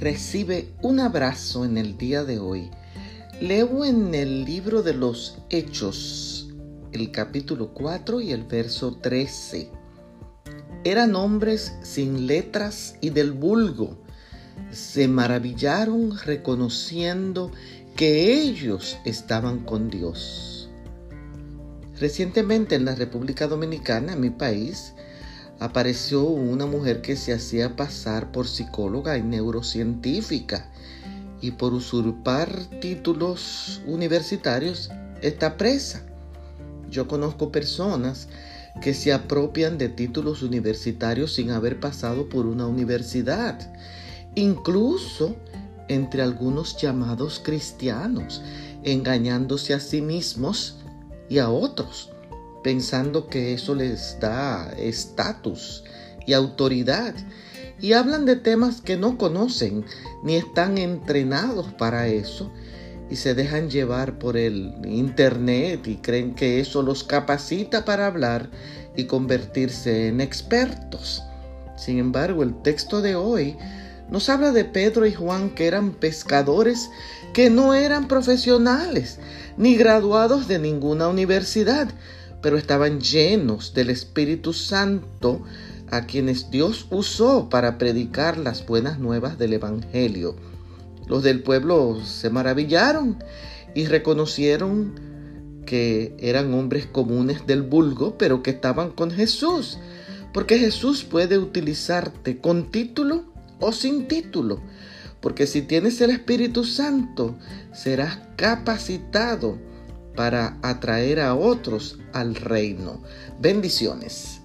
recibe un abrazo en el día de hoy. Leo en el libro de los Hechos, el capítulo 4 y el verso 13. Eran hombres sin letras y del vulgo. Se maravillaron reconociendo que ellos estaban con Dios. Recientemente en la República Dominicana, mi país, apareció una mujer que se hacía pasar por psicóloga y neurocientífica y por usurpar títulos universitarios está presa. Yo conozco personas que se apropian de títulos universitarios sin haber pasado por una universidad, incluso entre algunos llamados cristianos, engañándose a sí mismos y a otros pensando que eso les da estatus y autoridad. Y hablan de temas que no conocen ni están entrenados para eso y se dejan llevar por el internet y creen que eso los capacita para hablar y convertirse en expertos. Sin embargo, el texto de hoy nos habla de Pedro y Juan que eran pescadores que no eran profesionales ni graduados de ninguna universidad, pero estaban llenos del Espíritu Santo a quienes Dios usó para predicar las buenas nuevas del Evangelio. Los del pueblo se maravillaron y reconocieron que eran hombres comunes del vulgo, pero que estaban con Jesús, porque Jesús puede utilizarte con título o sin título, porque si tienes el Espíritu Santo, serás capacitado para atraer a otros al reino. Bendiciones.